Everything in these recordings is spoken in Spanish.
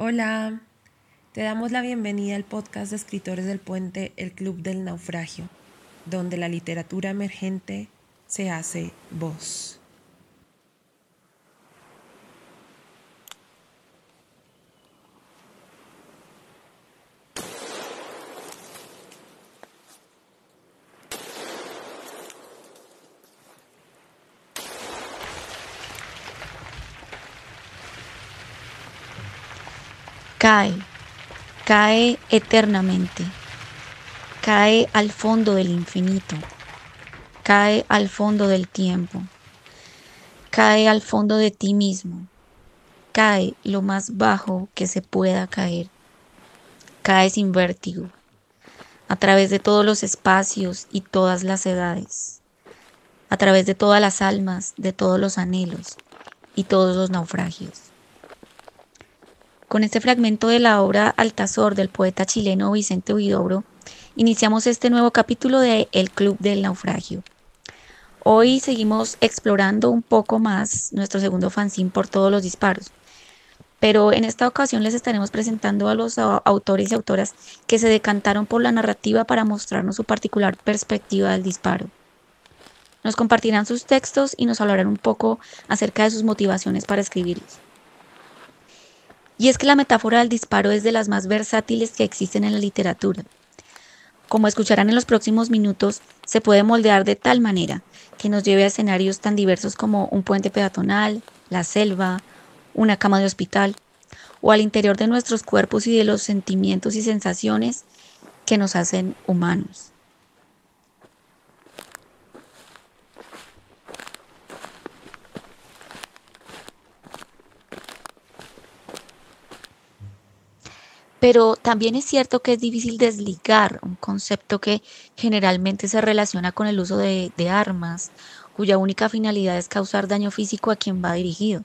Hola, te damos la bienvenida al podcast de escritores del puente El Club del Naufragio, donde la literatura emergente se hace voz. Cae, cae eternamente, cae al fondo del infinito, cae al fondo del tiempo, cae al fondo de ti mismo, cae lo más bajo que se pueda caer, cae sin vértigo, a través de todos los espacios y todas las edades, a través de todas las almas, de todos los anhelos y todos los naufragios. Con este fragmento de la obra Altazor del poeta chileno Vicente Huidobro, iniciamos este nuevo capítulo de El Club del Naufragio. Hoy seguimos explorando un poco más nuestro segundo fanzine por todos los disparos, pero en esta ocasión les estaremos presentando a los autores y autoras que se decantaron por la narrativa para mostrarnos su particular perspectiva del disparo. Nos compartirán sus textos y nos hablarán un poco acerca de sus motivaciones para escribirlos. Y es que la metáfora del disparo es de las más versátiles que existen en la literatura. Como escucharán en los próximos minutos, se puede moldear de tal manera que nos lleve a escenarios tan diversos como un puente peatonal, la selva, una cama de hospital, o al interior de nuestros cuerpos y de los sentimientos y sensaciones que nos hacen humanos. Pero también es cierto que es difícil desligar un concepto que generalmente se relaciona con el uso de, armas, cuya única finalidad es causar daño físico a quien va dirigido.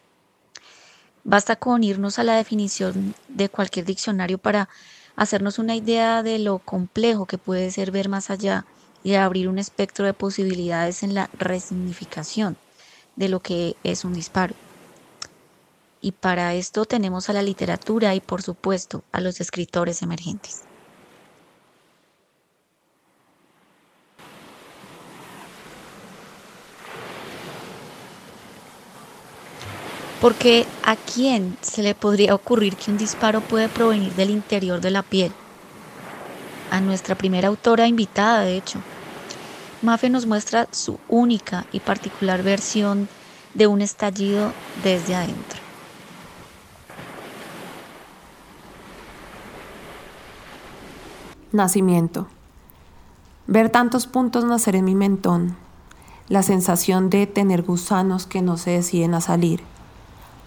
Basta con irnos a la definición de cualquier diccionario para hacernos una idea de lo complejo que puede ser ver más allá y abrir un espectro de posibilidades en la resignificación de lo que es un disparo. Y para esto tenemos a la literatura y por supuesto a los escritores emergentes. Porque a quién se le podría ocurrir que un disparo puede provenir del interior de la piel? A nuestra primera autora invitada, de hecho. Mafe nos muestra su única y particular versión de un estallido desde adentro. Nacimiento. Ver tantos puntos nacer en mi mentón. La sensación de tener gusanos que no se deciden a salir.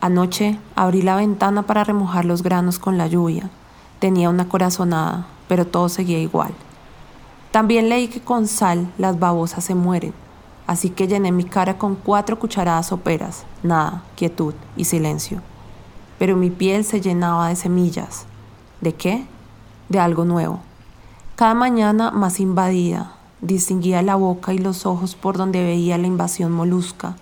Anoche abrí la ventana para remojar los granos con la lluvia. Tenía una corazonada, pero todo seguía igual. También leí que con sal las babosas se mueren, así que llené mi cara con cuatro cucharadas soperas, nada, quietud y silencio. Pero mi piel se llenaba de semillas. ¿De qué? De algo nuevo. Cada mañana más invadida, distinguía la boca y los ojos por donde veía la invasión molusca.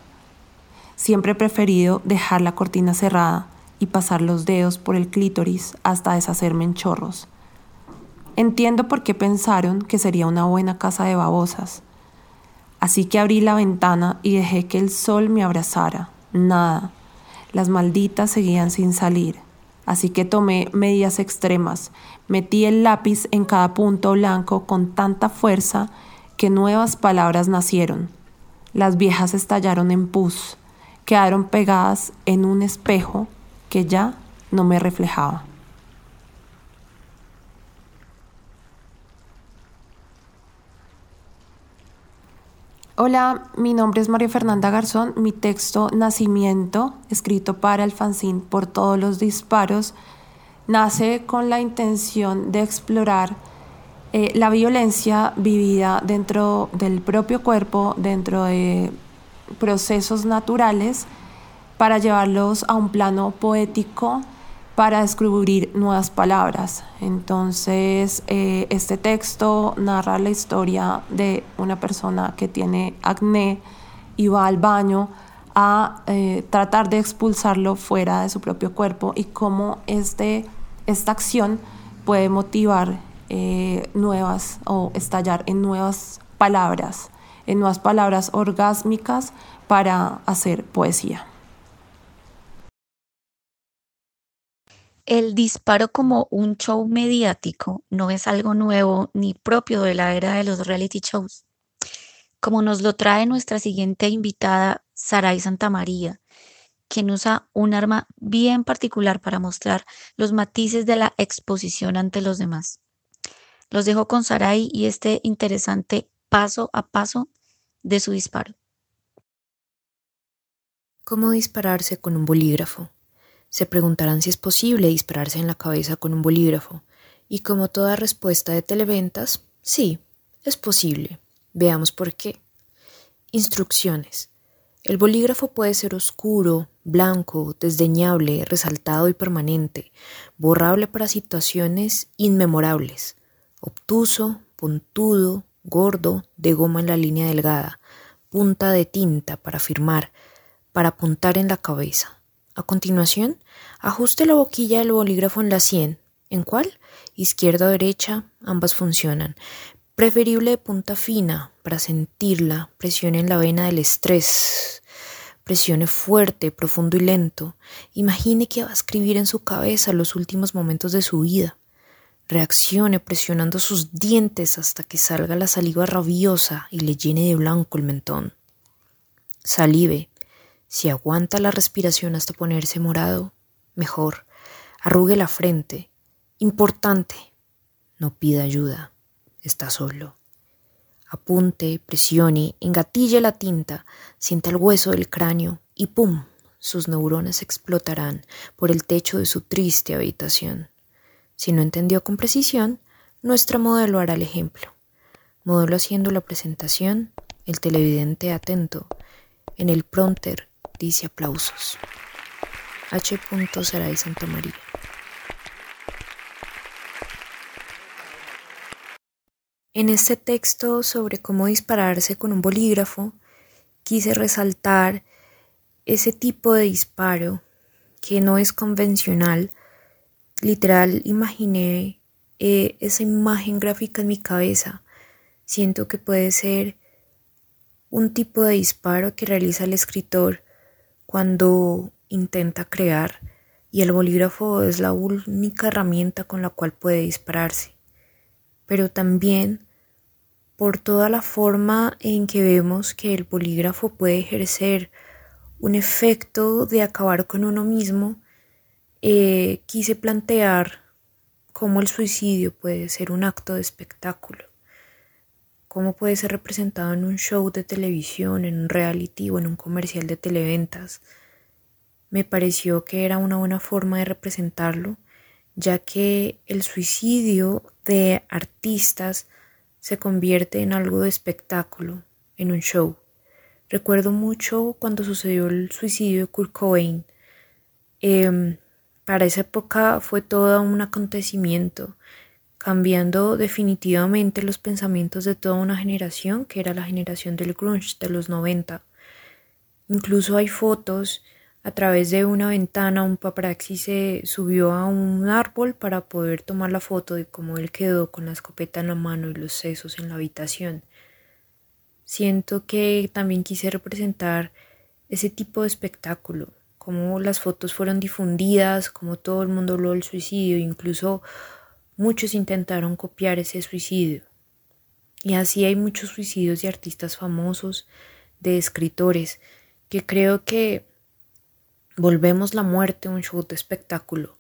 Siempre he preferido dejar la cortina cerrada y pasar los dedos por el clítoris hasta deshacerme en chorros. Entiendo por qué pensaron que sería una buena casa de babosas. Así que abrí la ventana y dejé que el sol me abrazara. Nada. Las malditas seguían sin salir. Así que tomé medidas extremas, metí el lápiz en cada punto blanco con tanta fuerza que nuevas palabras nacieron. Las viejas estallaron en pus, quedaron pegadas en un espejo que ya no me reflejaba. Hola, mi nombre es María Fernanda Garzón. Mi texto Nacimiento, escrito para el por todos los disparos, nace con la intención de explorar eh, la violencia vivida dentro del propio cuerpo, dentro de procesos naturales, para llevarlos a un plano poético para descubrir nuevas palabras. Entonces, eh, este texto narra la historia de una persona que tiene acné y va al baño a eh, tratar de expulsarlo fuera de su propio cuerpo y cómo este esta acción puede motivar eh, nuevas o estallar en nuevas palabras, en nuevas palabras orgásmicas para hacer poesía. El disparo como un show mediático no es algo nuevo ni propio de la era de los reality shows. Como nos lo trae nuestra siguiente invitada, Saray Santamaría, quien usa un arma bien particular para mostrar los matices de la exposición ante los demás. Los dejo con Saray y este interesante paso a paso de su disparo. ¿Cómo dispararse con un bolígrafo? Se preguntarán si es posible dispararse en la cabeza con un bolígrafo. Y como toda respuesta de televentas, sí, es posible. Veamos por qué. Instrucciones. El bolígrafo puede ser oscuro, blanco, desdeñable, resaltado y permanente, borrable para situaciones inmemorables, obtuso, puntudo, gordo, de goma en la línea delgada, punta de tinta para firmar, para apuntar en la cabeza. A continuación, ajuste la boquilla del bolígrafo en la sien. ¿En cuál? Izquierda o derecha, ambas funcionan. Preferible de punta fina, para sentirla. Presione en la vena del estrés. Presione fuerte, profundo y lento. Imagine que va a escribir en su cabeza los últimos momentos de su vida. Reaccione presionando sus dientes hasta que salga la saliva rabiosa y le llene de blanco el mentón. Salive, si aguanta la respiración hasta ponerse morado, mejor. Arrugue la frente. Importante. No pida ayuda. Está solo. Apunte, presione, engatille la tinta, sienta el hueso del cráneo y ¡pum! Sus neuronas explotarán por el techo de su triste habitación. Si no entendió con precisión, nuestra modelo hará el ejemplo. Modelo haciendo la presentación, el televidente atento, en el pronter dice aplausos. H. Saray Santa María. En este texto sobre cómo dispararse con un bolígrafo, quise resaltar ese tipo de disparo que no es convencional. Literal, imaginé eh, esa imagen gráfica en mi cabeza. Siento que puede ser un tipo de disparo que realiza el escritor cuando intenta crear y el bolígrafo es la única herramienta con la cual puede dispararse, pero también por toda la forma en que vemos que el bolígrafo puede ejercer un efecto de acabar con uno mismo, eh, quise plantear cómo el suicidio puede ser un acto de espectáculo, cómo puede ser representado en un show de televisión, en un reality o en un comercial de televentas. Me pareció que era una buena forma de representarlo, ya que el suicidio de artistas se convierte en algo de espectáculo, en un show. Recuerdo mucho cuando sucedió el suicidio de Kurt Cobain. Em, para esa época fue todo un acontecimiento cambiando definitivamente los pensamientos de toda una generación, que era la generación del grunge de los 90. Incluso hay fotos a través de una ventana, un paparazzi se subió a un árbol para poder tomar la foto de cómo él quedó con la escopeta en la mano y los sesos en la habitación. Siento que también quise representar ese tipo de espectáculo, cómo las fotos fueron difundidas, cómo todo el mundo habló del suicidio, incluso Muchos intentaron copiar ese suicidio. Y así hay muchos suicidios de artistas famosos, de escritores, que creo que volvemos la muerte un show de espectáculo.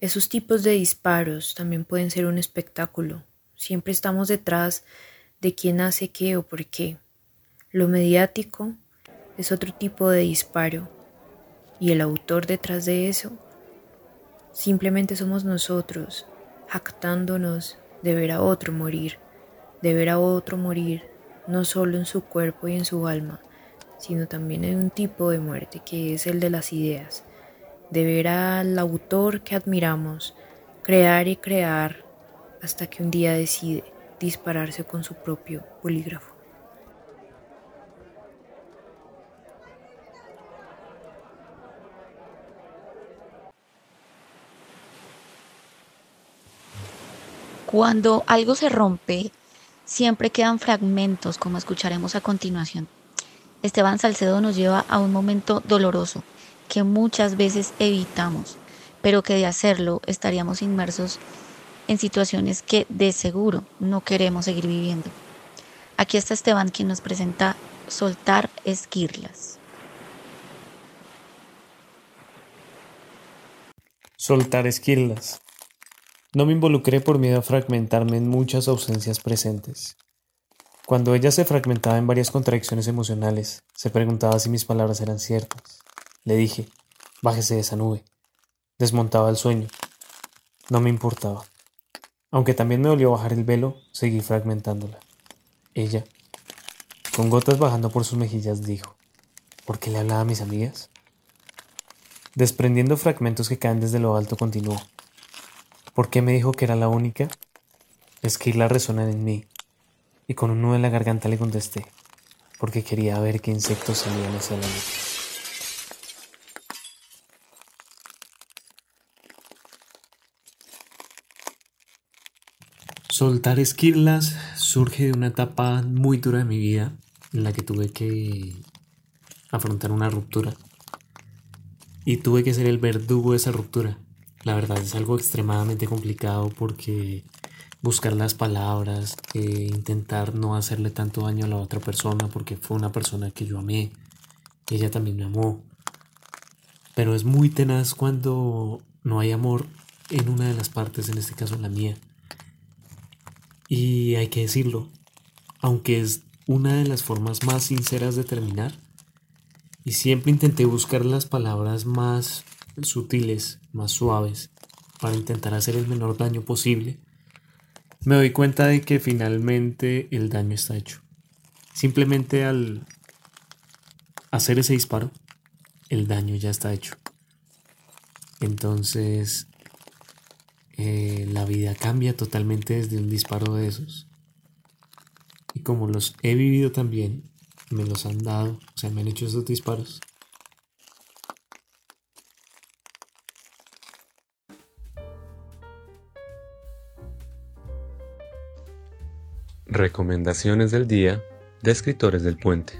Esos tipos de disparos también pueden ser un espectáculo. Siempre estamos detrás de quién hace qué o por qué. Lo mediático es otro tipo de disparo y el autor detrás de eso simplemente somos nosotros jactándonos de ver a otro morir, de ver a otro morir, no solo en su cuerpo y en su alma, sino también en un tipo de muerte que es el de las ideas, de ver al autor que admiramos, crear y crear hasta que un día decide dispararse con su propio bolígrafo. Cuando algo se rompe, siempre quedan fragmentos, como escucharemos a continuación. Esteban Salcedo nos lleva a un momento doloroso que muchas veces evitamos, pero que de hacerlo estaríamos inmersos en situaciones que de seguro no queremos seguir viviendo. Aquí está Esteban quien nos presenta Soltar Esquirlas. Soltar esquirlas. No me involucré por miedo a fragmentarme en muchas ausencias presentes. Cuando ella se fragmentaba en varias contradicciones emocionales, se preguntaba si mis palabras eran ciertas. Le dije, bájese de esa nube. Desmontaba el sueño. No me importaba. Aunque también me dolió bajar el velo, seguí fragmentándola. Ella, con gotas bajando por sus mejillas, dijo, ¿por qué le hablaba a mis amigas? Desprendiendo fragmentos que caen desde lo alto, continuó. ¿Por qué me dijo que era la única? Es que la resonan en mí. Y con un nudo en la garganta le contesté, porque quería ver qué insectos salían hacia la luz. Soltar esquirlas surge de una etapa muy dura de mi vida en la que tuve que afrontar una ruptura y tuve que ser el verdugo de esa ruptura. La verdad es algo extremadamente complicado porque buscar las palabras, e intentar no hacerle tanto daño a la otra persona porque fue una persona que yo amé, ella también me amó. Pero es muy tenaz cuando no hay amor en una de las partes, en este caso la mía. Y hay que decirlo, aunque es una de las formas más sinceras de terminar, y siempre intenté buscar las palabras más sutiles, más suaves, para intentar hacer el menor daño posible, me doy cuenta de que finalmente el daño está hecho. Simplemente al hacer ese disparo, el daño ya está hecho. Entonces, eh, la vida cambia totalmente desde un disparo de esos. Y como los he vivido también, me los han dado, o sea, me han hecho esos disparos. Recomendaciones del día de escritores del puente.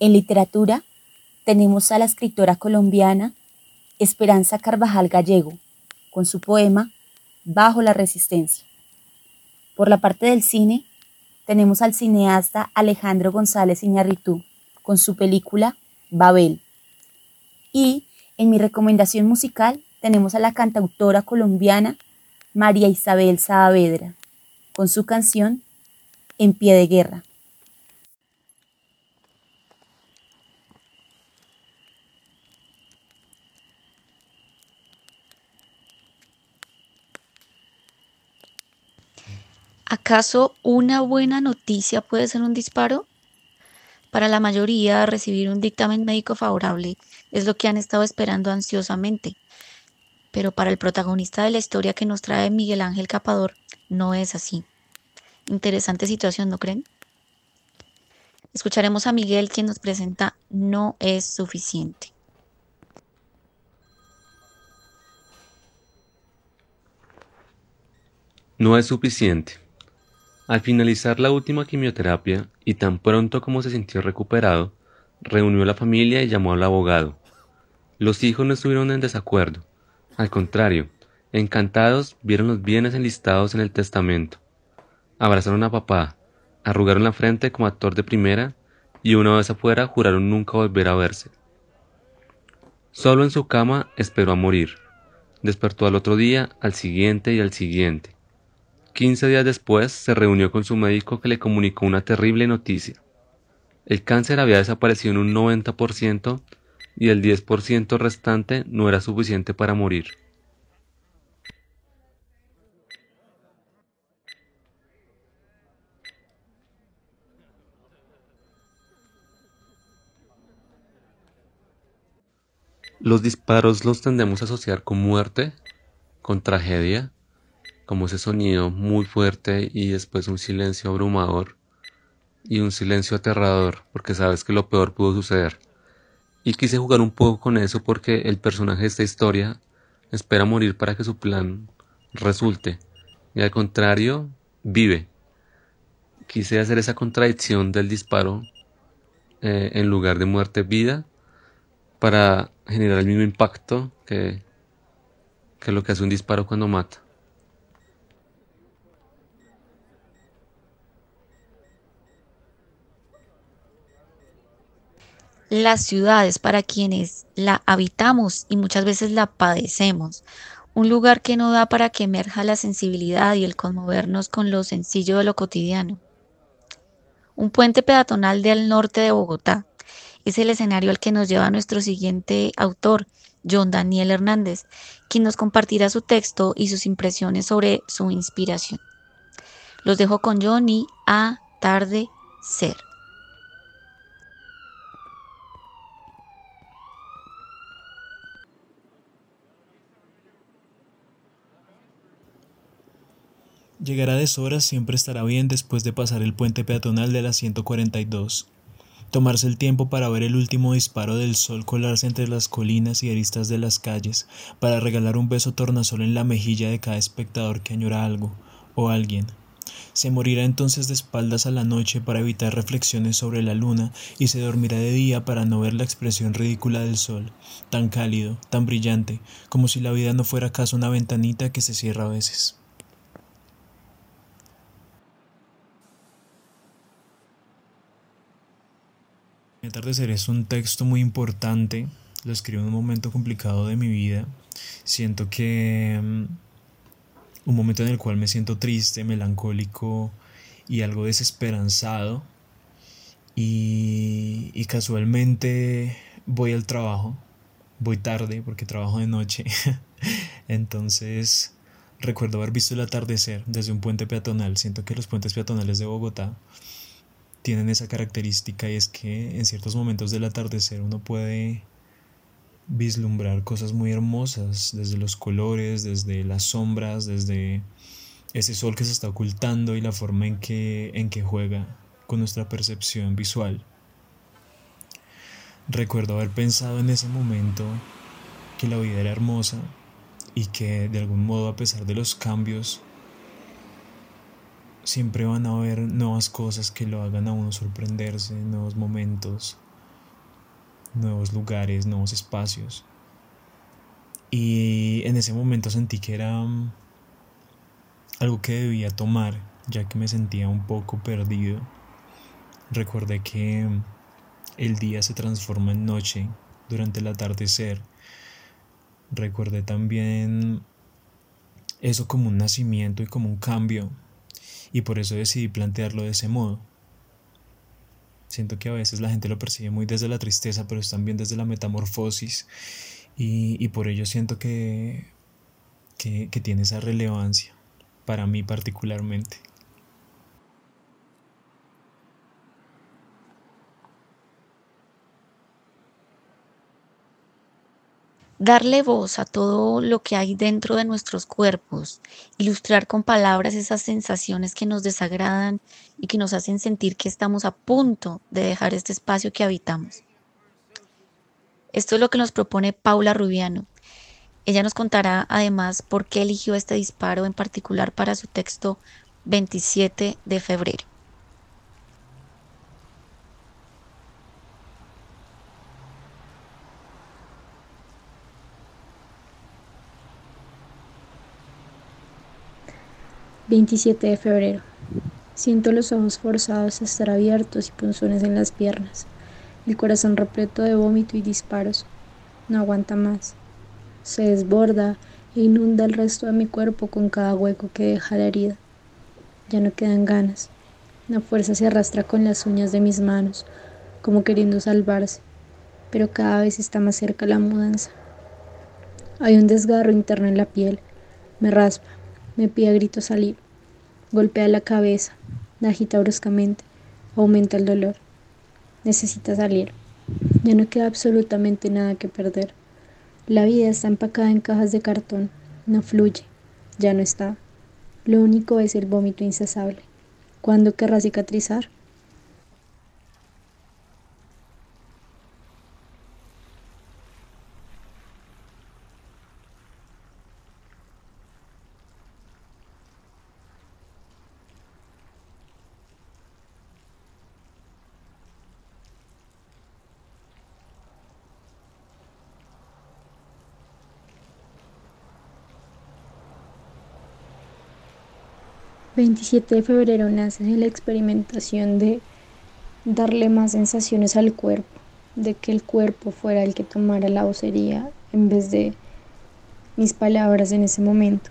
En literatura tenemos a la escritora colombiana Esperanza Carvajal Gallego, con su poema Bajo la Resistencia. Por la parte del cine, tenemos al cineasta Alejandro González Iñarritu, con su película Babel. Y en mi recomendación musical tenemos a la cantautora colombiana María Isabel Saavedra, con su canción En pie de guerra. ¿Acaso una buena noticia puede ser un disparo? Para la mayoría, recibir un dictamen médico favorable es lo que han estado esperando ansiosamente. Pero para el protagonista de la historia que nos trae Miguel Ángel Capador, no es así. Interesante situación, ¿no creen? Escucharemos a Miguel quien nos presenta No es suficiente. No es suficiente. Al finalizar la última quimioterapia y tan pronto como se sintió recuperado, reunió a la familia y llamó al abogado. Los hijos no estuvieron en desacuerdo. Al contrario, encantados vieron los bienes enlistados en el testamento. Abrazaron a papá, arrugaron la frente como actor de primera y una vez afuera juraron nunca volver a verse. Solo en su cama esperó a morir. Despertó al otro día, al siguiente y al siguiente. Quince días después se reunió con su médico que le comunicó una terrible noticia. El cáncer había desaparecido en un 90% y el 10% restante no era suficiente para morir. Los disparos los tendemos a asociar con muerte, con tragedia, como ese sonido muy fuerte y después un silencio abrumador y un silencio aterrador porque sabes que lo peor pudo suceder. Y quise jugar un poco con eso porque el personaje de esta historia espera morir para que su plan resulte. Y al contrario, vive. Quise hacer esa contradicción del disparo eh, en lugar de muerte-vida para generar el mismo impacto que, que lo que hace un disparo cuando mata. Las ciudades para quienes la habitamos y muchas veces la padecemos. Un lugar que no da para que emerja la sensibilidad y el conmovernos con lo sencillo de lo cotidiano. Un puente peatonal del norte de Bogotá es el escenario al que nos lleva nuestro siguiente autor, John Daniel Hernández, quien nos compartirá su texto y sus impresiones sobre su inspiración. Los dejo con Johnny a tarde ser. Llegar a deshoras siempre estará bien después de pasar el puente peatonal de la 142. Tomarse el tiempo para ver el último disparo del sol colarse entre las colinas y aristas de las calles, para regalar un beso tornasol en la mejilla de cada espectador que añora algo o alguien. Se morirá entonces de espaldas a la noche para evitar reflexiones sobre la luna y se dormirá de día para no ver la expresión ridícula del sol, tan cálido, tan brillante, como si la vida no fuera acaso una ventanita que se cierra a veces. Atardecer es un texto muy importante, lo escribo en un momento complicado de mi vida. Siento que mm, un momento en el cual me siento triste, melancólico y algo desesperanzado. Y, y casualmente voy al trabajo, voy tarde porque trabajo de noche. Entonces recuerdo haber visto el atardecer desde un puente peatonal. Siento que los puentes peatonales de Bogotá tienen esa característica y es que en ciertos momentos del atardecer uno puede vislumbrar cosas muy hermosas, desde los colores, desde las sombras, desde ese sol que se está ocultando y la forma en que, en que juega con nuestra percepción visual. Recuerdo haber pensado en ese momento que la vida era hermosa y que de algún modo a pesar de los cambios siempre van a haber nuevas cosas que lo hagan a uno sorprenderse, nuevos momentos, nuevos lugares, nuevos espacios. Y en ese momento sentí que era mm, algo que debía tomar, ya que me sentía un poco perdido. Recordé que mm, el día se transforma en noche durante el atardecer. Recordé también eso como un nacimiento y como un cambio y por eso decidí plantearlo de ese modo. Siento que a veces la gente lo percibe muy desde la tristeza, pero también desde la metamorfosis y, por ello siento que, que tiene esa relevancia para mí particularmente. Darle voz a todo lo que hay dentro de nuestros cuerpos, ilustrar con palabras esas sensaciones que nos desagradan y que nos hacen sentir que estamos a punto de dejar este espacio que habitamos. Esto es lo que nos propone Paula Rubiano. Ella nos contará además por qué eligió este disparo en particular para su texto 27 de febrero. 27 de febrero. Siento los ojos forzados a estar abiertos y punzones en las piernas. El corazón repleto de vómito y disparos. No aguanta más. Se desborda e inunda el resto de mi cuerpo con cada hueco que deja la herida. Ya no quedan ganas. La fuerza se arrastra con las uñas de mis manos, como queriendo salvarse, pero cada vez está más cerca la mudanza. Hay un desgarro interno en la piel. Me raspa, me pide a grito salir. Golpea la cabeza, la agita bruscamente, aumenta el dolor. Necesita salir. Ya no queda absolutamente nada que perder. La vida está empacada en cajas de cartón, no fluye, ya no está. Lo único es el vómito incesable. ¿Cuándo querrá cicatrizar? 27 de febrero nace de la experimentación de darle más sensaciones al cuerpo, de que el cuerpo fuera el que tomara la vocería en vez de mis palabras en ese momento.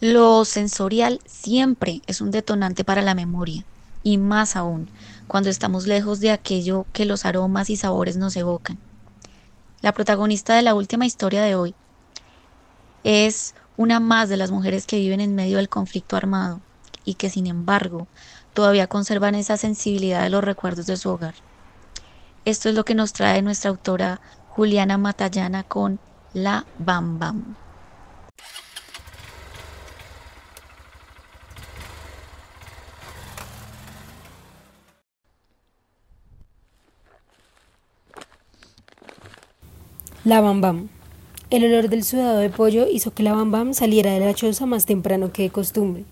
Lo sensorial siempre es un detonante para la memoria, y más aún cuando estamos lejos de aquello que los aromas y sabores nos evocan. La protagonista de la última historia de hoy es una más de las mujeres que viven en medio del conflicto armado y que sin embargo todavía conservan esa sensibilidad de los recuerdos de su hogar. Esto es lo que nos trae nuestra autora Juliana Matallana con La Bam Bam. La Bam Bam. El olor del sudado de pollo hizo que la Bam Bam saliera de la choza más temprano que de costumbre.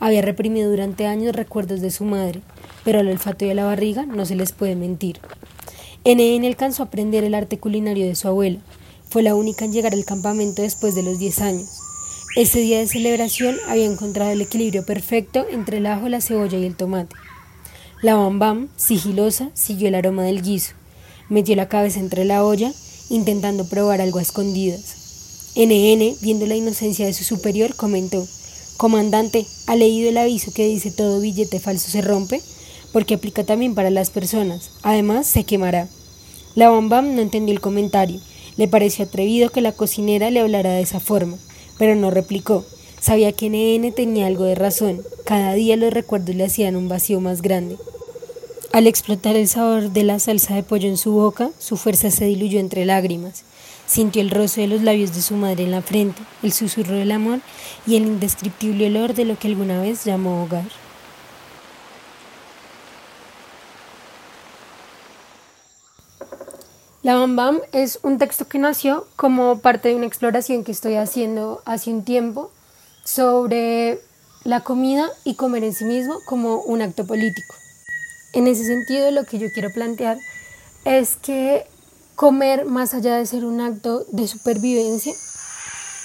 Había reprimido durante años recuerdos de su madre, pero al olfato y a la barriga no se les puede mentir. NN alcanzó a aprender el arte culinario de su abuela. Fue la única en llegar al campamento después de los 10 años. Ese día de celebración había encontrado el equilibrio perfecto entre el ajo, la cebolla y el tomate. La Bam Bam, sigilosa, siguió el aroma del guiso. Metió la cabeza entre la olla intentando probar algo a escondidas. NN, viendo la inocencia de su superior, comentó, Comandante, ¿ha leído el aviso que dice todo billete falso se rompe? Porque aplica también para las personas. Además, se quemará. La Bam no entendió el comentario. Le pareció atrevido que la cocinera le hablara de esa forma, pero no replicó. Sabía que NN tenía algo de razón. Cada día los recuerdos le hacían un vacío más grande. Al explotar el sabor de la salsa de pollo en su boca, su fuerza se diluyó entre lágrimas. Sintió el roce de los labios de su madre en la frente, el susurro del amor y el indescriptible olor de lo que alguna vez llamó hogar. La Bam Bam es un texto que nació como parte de una exploración que estoy haciendo hace un tiempo sobre la comida y comer en sí mismo como un acto político. En ese sentido, lo que yo quiero plantear es que comer, más allá de ser un acto de supervivencia,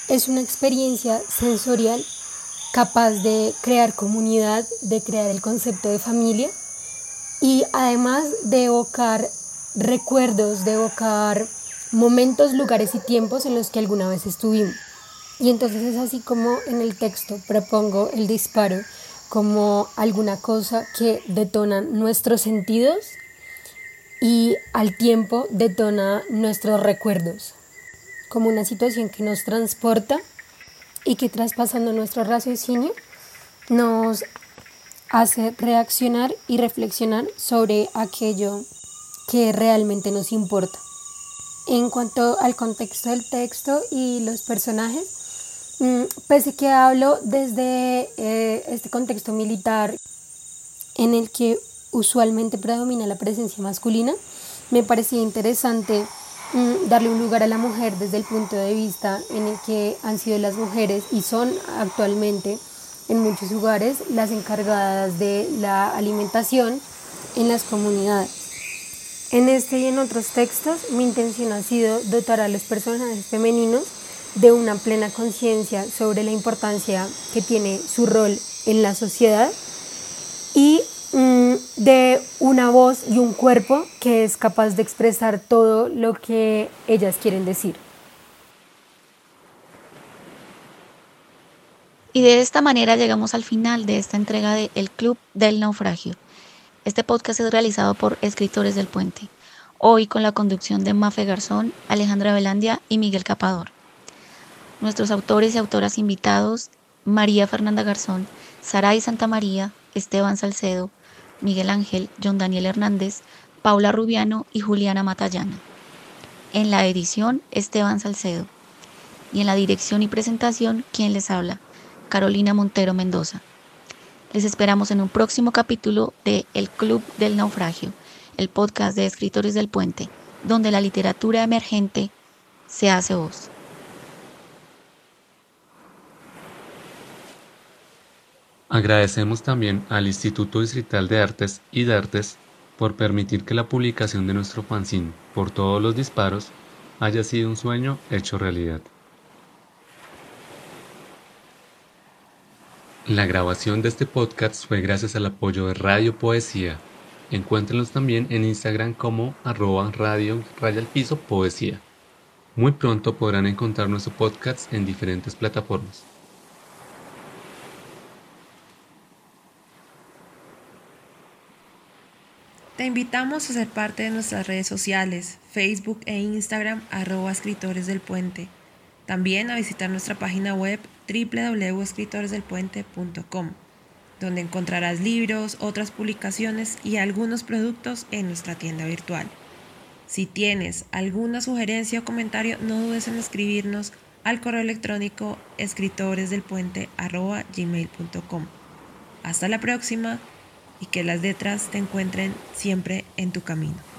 es una experiencia sensorial capaz de crear comunidad, de crear el concepto de familia y además de evocar recuerdos, de evocar momentos, lugares y tiempos en los que alguna vez estuvimos. Y entonces es así como en el texto propongo el disparo como alguna cosa que detona nuestros sentidos y al tiempo detona nuestros recuerdos, como una situación que nos transporta y que traspasando nuestro raciocinio nos hace reaccionar y reflexionar sobre aquello que realmente nos importa. En cuanto al contexto del texto y los personajes, pese que hablo desde eh, este contexto militar en el que usualmente predomina la presencia masculina, me parecía interesante mm, darle un lugar a la mujer desde el punto de vista en el que han sido las mujeres y son actualmente en muchos lugares las encargadas de la alimentación en las comunidades. En este y en otros textos mi intención ha sido dotar a los personajes femeninos de una plena conciencia sobre la importancia que tiene su rol en la sociedad y mm, de una voz y un cuerpo que es capaz de expresar todo lo que ellas quieren decir. Y de esta manera llegamos al final de esta entrega de El Club del Naufragio. Este podcast es realizado por Escritores del Puente, hoy con la conducción de Mafe Garzón, Alejandra Velandia y Miguel Capador. Nuestros autores y autoras invitados, María Fernanda Garzón, Saray Santa María, Esteban Salcedo, Miguel Ángel, John Daniel Hernández, Paula Rubiano y Juliana Matallana. En la edición, Esteban Salcedo. Y en la dirección y presentación, quien les habla, Carolina Montero Mendoza. Les esperamos en un próximo capítulo de El Club del Naufragio, el podcast de escritores del puente, donde la literatura emergente se hace voz. Agradecemos también al Instituto Distrital de Artes y de Artes por permitir que la publicación de nuestro fanzine por todos los disparos haya sido un sueño hecho realidad. La grabación de este podcast fue gracias al apoyo de Radio Poesía. Encuéntrenlos también en Instagram como arroba radio raya piso poesía. Muy pronto podrán encontrar nuestro podcast en diferentes plataformas. Te invitamos a ser parte de nuestras redes sociales, Facebook e Instagram, arroba escritores del puente. También a visitar nuestra página web www.escritoresdelpuente.com, donde encontrarás libros, otras publicaciones y algunos productos en nuestra tienda virtual. Si tienes alguna sugerencia o comentario, no dudes en escribirnos al correo electrónico escritoresdelpuente.gmail.com. Hasta la próxima y que las letras te encuentren siempre en tu camino.